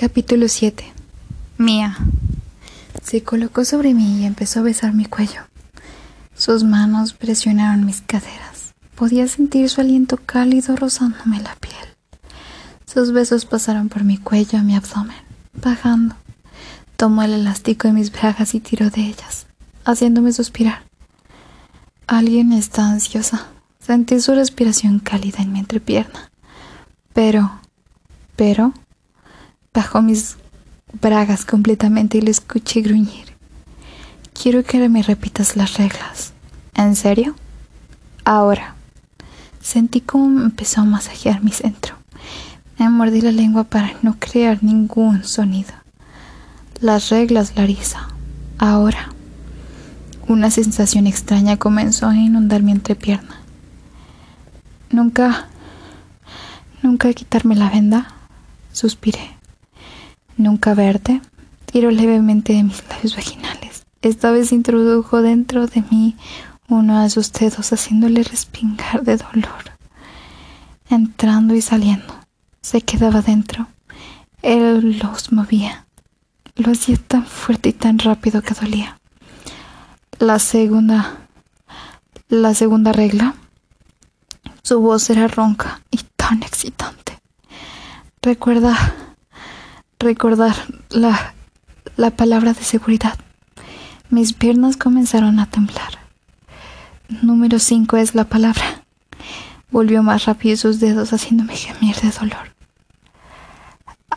Capítulo 7 Mía se colocó sobre mí y empezó a besar mi cuello. Sus manos presionaron mis caderas. Podía sentir su aliento cálido rozándome la piel. Sus besos pasaron por mi cuello a mi abdomen, bajando. Tomó el elástico de mis bragas y tiró de ellas, haciéndome suspirar. Alguien está ansiosa. Sentí su respiración cálida en mi entrepierna. Pero, pero, bajó mis bragas completamente y le escuché gruñir. Quiero que me repitas las reglas. ¿En serio? Ahora. Sentí como empezó a masajear mi centro. Me mordí la lengua para no crear ningún sonido. Las reglas, Larisa. Ahora. Una sensación extraña comenzó a inundar mi entrepierna. Nunca... Nunca quitarme la venda. Suspiré. Nunca verte. Tiró levemente de mis labios vaginales. Esta vez introdujo dentro de mí uno de sus dedos haciéndole respingar de dolor. Entrando y saliendo. Se quedaba dentro. Él los movía. Lo hacía tan fuerte y tan rápido que dolía. La segunda. La segunda regla. Su voz era ronca y tan excitante. Recuerda recordar la, la palabra de seguridad. Mis piernas comenzaron a temblar. Número cinco es la palabra. Volvió más rápido sus dedos haciéndome gemir de dolor.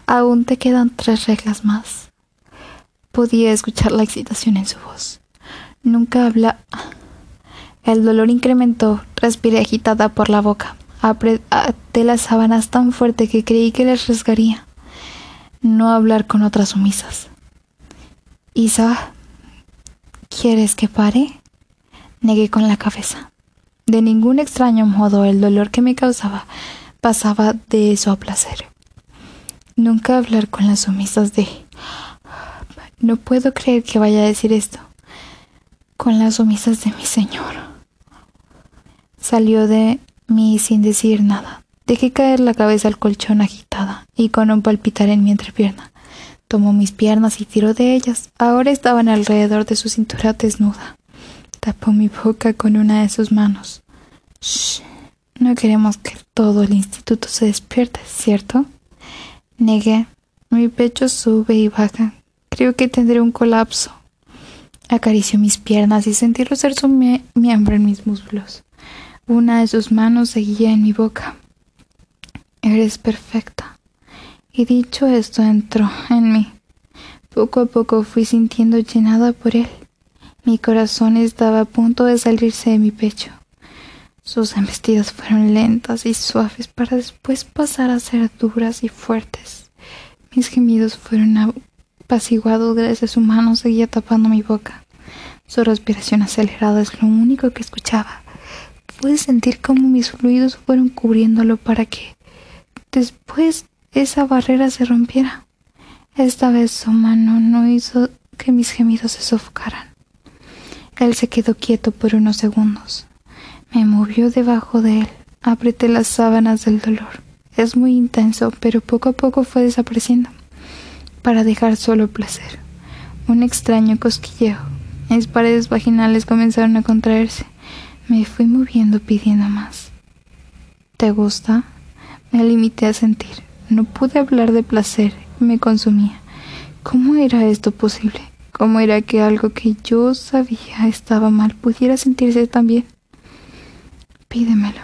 Aún te quedan tres reglas más. Podía escuchar la excitación en su voz. Nunca habla. El dolor incrementó. Respiré agitada por la boca. Apreté las sábanas tan fuerte que creí que les rasgaría no hablar con otras sumisas. Isa, ¿quieres que pare? Negué con la cabeza. De ningún extraño modo el dolor que me causaba pasaba de eso a placer. Nunca hablar con las sumisas de... No puedo creer que vaya a decir esto. Con las sumisas de mi señor. Salió de mí sin decir nada. Dejé caer la cabeza al colchón agitada y con un palpitar en mi entrepierna. Tomó mis piernas y tiró de ellas. Ahora estaban alrededor de su cintura desnuda. Tapó mi boca con una de sus manos. Shh. No queremos que todo el instituto se despierte, ¿cierto? Negué. Mi pecho sube y baja. Creo que tendré un colapso. Acarició mis piernas y sentí rozar su miembro en mis muslos. Una de sus manos seguía en mi boca. Eres perfecta. Y dicho esto entró en mí. Poco a poco fui sintiendo llenada por él. Mi corazón estaba a punto de salirse de mi pecho. Sus embestidas fueron lentas y suaves para después pasar a ser duras y fuertes. Mis gemidos fueron apaciguados gracias a su mano seguía tapando mi boca. Su respiración acelerada es lo único que escuchaba. Pude sentir cómo mis fluidos fueron cubriéndolo para que Después esa barrera se rompiera. Esta vez su mano no hizo que mis gemidos se sofocaran. Él se quedó quieto por unos segundos. Me movió debajo de él. Apreté las sábanas del dolor. Es muy intenso, pero poco a poco fue desapareciendo, para dejar solo placer. Un extraño cosquilleo. Mis paredes vaginales comenzaron a contraerse. Me fui moviendo pidiendo más. ¿Te gusta? Me limité a sentir. No pude hablar de placer. Me consumía. ¿Cómo era esto posible? ¿Cómo era que algo que yo sabía estaba mal pudiera sentirse tan bien? Pídemelo.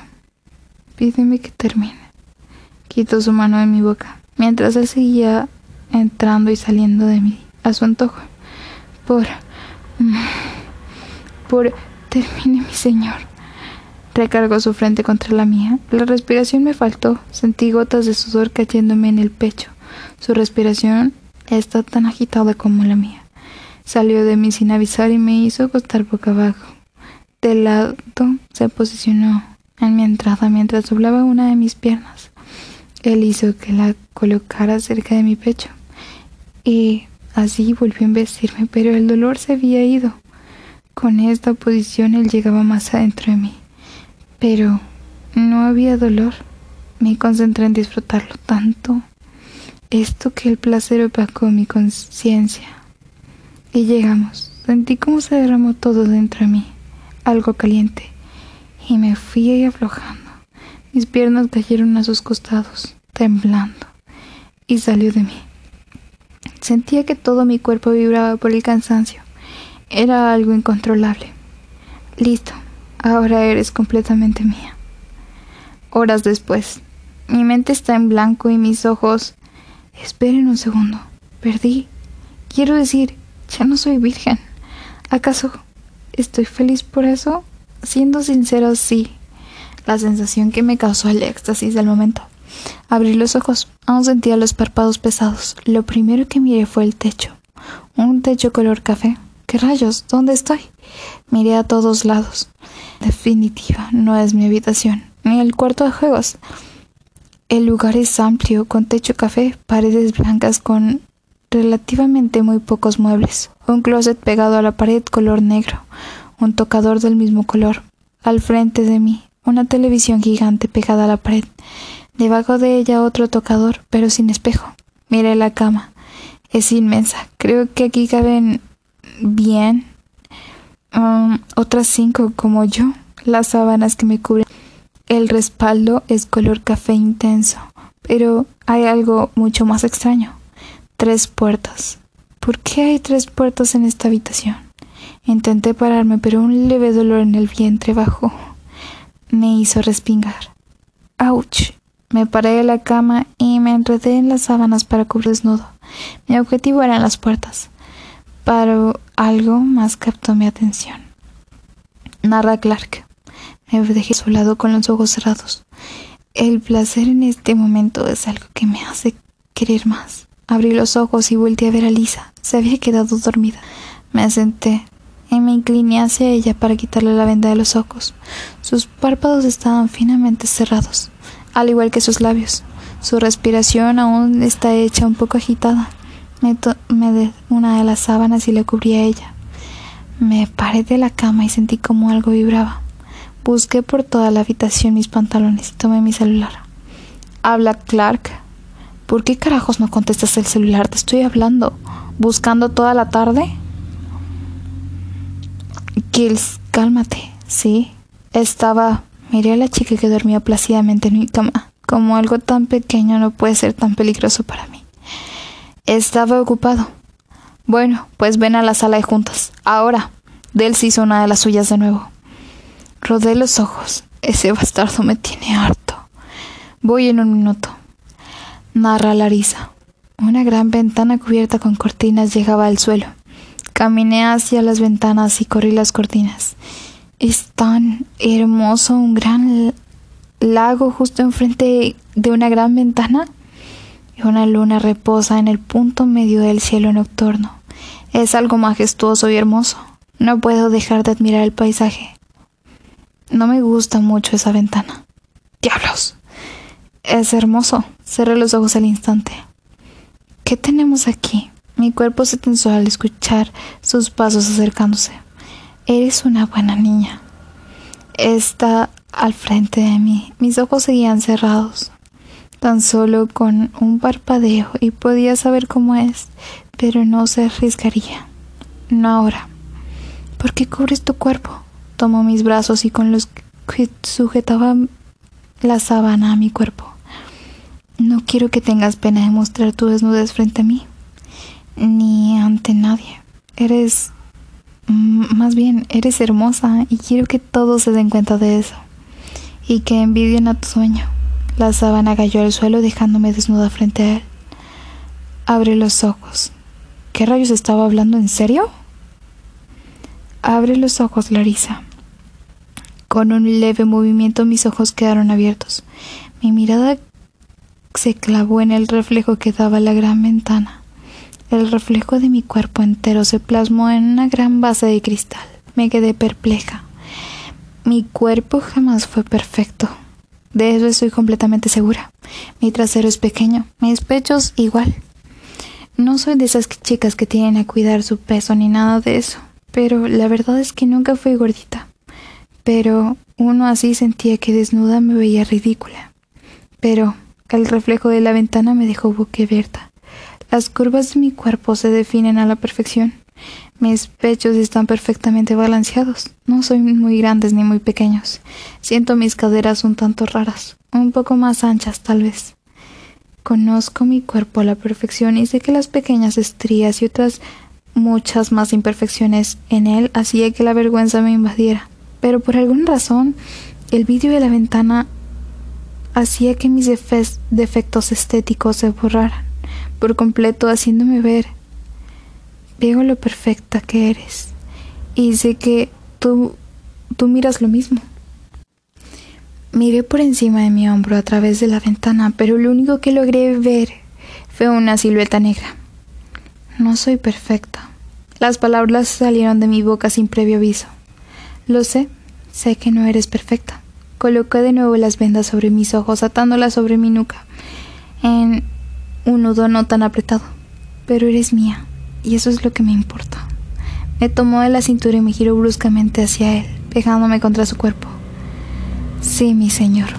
Pídeme que termine. Quitó su mano de mi boca, mientras él seguía entrando y saliendo de mí a su antojo. Por... por... termine mi señor. Recargó su frente contra la mía. La respiración me faltó. Sentí gotas de sudor cayéndome en el pecho. Su respiración está tan agitada como la mía. Salió de mí sin avisar y me hizo acostar boca abajo. De lado se posicionó en mi entrada mientras doblaba una de mis piernas. Él hizo que la colocara cerca de mi pecho. Y así volvió a embestirme, pero el dolor se había ido. Con esta posición él llegaba más adentro de mí. Pero no había dolor. Me concentré en disfrutarlo tanto. esto que el placer opacó mi conciencia. Y llegamos. Sentí como se derramó todo dentro de mí, algo caliente, y me fui aflojando. Mis piernas cayeron a sus costados, temblando, y salió de mí. Sentía que todo mi cuerpo vibraba por el cansancio. Era algo incontrolable. Listo, ahora eres completamente mía. Horas después, mi mente está en blanco y mis ojos... Esperen un segundo. Perdí. Quiero decir, ya no soy virgen. ¿Acaso estoy feliz por eso? Siendo sincero, sí. La sensación que me causó el éxtasis del momento. Abrí los ojos. Aún sentía los párpados pesados. Lo primero que miré fue el techo. Un techo color café. ¿Qué rayos? ¿Dónde estoy? Miré a todos lados. Definitiva, no es mi habitación, ni el cuarto de juegos. El lugar es amplio, con techo café, paredes blancas con relativamente muy pocos muebles, un closet pegado a la pared color negro, un tocador del mismo color. Al frente de mí, una televisión gigante pegada a la pared. Debajo de ella otro tocador, pero sin espejo. Miré la cama. Es inmensa. Creo que aquí caben bien um, otras cinco como yo. Las sábanas que me cubren. El respaldo es color café intenso. Pero hay algo mucho más extraño. Tres puertas. ¿Por qué hay tres puertas en esta habitación? Intenté pararme, pero un leve dolor en el vientre bajo me hizo respingar. ¡Auch! Me paré de la cama y me enredé en las sábanas para cubrir desnudo. Mi objetivo eran las puertas, pero algo más captó mi atención. Narra Clark. Me dejé a su lado con los ojos cerrados. El placer en este momento es algo que me hace querer más. Abrí los ojos y volteé a ver a Lisa. Se había quedado dormida. Me senté y me incliné hacia ella para quitarle la venda de los ojos. Sus párpados estaban finamente cerrados al igual que sus labios. Su respiración aún está hecha un poco agitada. Me, una de las sábanas y le cubrí a ella. Me paré de la cama y sentí como algo vibraba. Busqué por toda la habitación mis pantalones y tomé mi celular. Habla Clark. ¿Por qué carajos no contestas el celular? Te estoy hablando. ¿Buscando toda la tarde? Kills, cálmate. Sí. Estaba Miré a la chica que dormía plácidamente en mi cama. Como algo tan pequeño no puede ser tan peligroso para mí. Estaba ocupado. Bueno, pues ven a la sala de juntas. Ahora. se hizo una de las suyas de nuevo. Rodé los ojos. Ese bastardo me tiene harto. Voy en un minuto. Narra Larisa. Una gran ventana cubierta con cortinas llegaba al suelo. Caminé hacia las ventanas y corrí las cortinas. Es tan hermoso un gran lago justo enfrente de una gran ventana y una luna reposa en el punto medio del cielo nocturno. Es algo majestuoso y hermoso. No puedo dejar de admirar el paisaje. No me gusta mucho esa ventana. ¡Diablos! Es hermoso. Cerré los ojos al instante. ¿Qué tenemos aquí? Mi cuerpo se tensó al escuchar sus pasos acercándose. Eres una buena niña. Está al frente de mí. Mis ojos seguían cerrados, tan solo con un parpadeo y podía saber cómo es, pero no se arriesgaría. No ahora. ¿Por qué cubres tu cuerpo? Tomó mis brazos y con los que sujetaba la sábana a mi cuerpo. No quiero que tengas pena de mostrar tu desnudez frente a mí, ni ante nadie. Eres más bien, eres hermosa y quiero que todos se den cuenta de eso. Y que envidien a tu sueño. La sábana cayó al suelo dejándome desnuda frente a él. Abre los ojos. ¿Qué rayos estaba hablando en serio? Abre los ojos, Larisa. Con un leve movimiento mis ojos quedaron abiertos. Mi mirada se clavó en el reflejo que daba la gran ventana. El reflejo de mi cuerpo entero se plasmó en una gran base de cristal. Me quedé perpleja. Mi cuerpo jamás fue perfecto. De eso estoy completamente segura. Mi trasero es pequeño, mis pechos igual. No soy de esas chicas que tienen a cuidar su peso ni nada de eso, pero la verdad es que nunca fui gordita. Pero uno así sentía que desnuda me veía ridícula. Pero el reflejo de la ventana me dejó boquiabierta. Las curvas de mi cuerpo se definen a la perfección. Mis pechos están perfectamente balanceados. No soy muy grandes ni muy pequeños. Siento mis caderas un tanto raras, un poco más anchas tal vez. Conozco mi cuerpo a la perfección y sé que las pequeñas estrías y otras muchas más imperfecciones en él hacía que la vergüenza me invadiera. Pero por alguna razón, el vidrio de la ventana hacía que mis defectos estéticos se borraran por completo, haciéndome ver. Veo lo perfecta que eres y sé que tú, tú miras lo mismo. Miré por encima de mi hombro a través de la ventana, pero lo único que logré ver fue una silueta negra. No soy perfecta. Las palabras salieron de mi boca sin previo aviso. Lo sé, sé que no eres perfecta. Coloqué de nuevo las vendas sobre mis ojos, atándolas sobre mi nuca, en un nudo no tan apretado. Pero eres mía, y eso es lo que me importa. Me tomó de la cintura y me giró bruscamente hacia él, pegándome contra su cuerpo. Sí, mi señor.